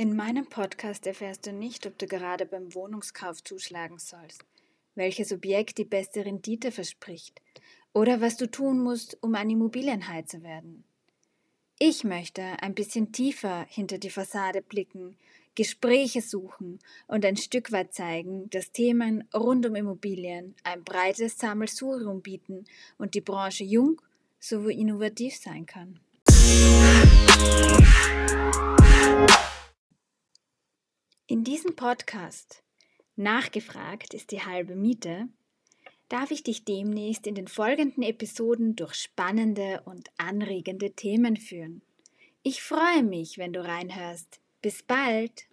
In meinem Podcast erfährst du nicht, ob du gerade beim Wohnungskauf zuschlagen sollst, welches Objekt die beste Rendite verspricht oder was du tun musst, um ein Immobilienhai zu werden. Ich möchte ein bisschen tiefer hinter die Fassade blicken, Gespräche suchen und ein Stück weit zeigen, dass Themen rund um Immobilien ein breites Sammelsurium bieten und die Branche jung sowie innovativ sein kann. In diesem Podcast Nachgefragt ist die halbe Miete darf ich dich demnächst in den folgenden Episoden durch spannende und anregende Themen führen. Ich freue mich, wenn du reinhörst. Bis bald!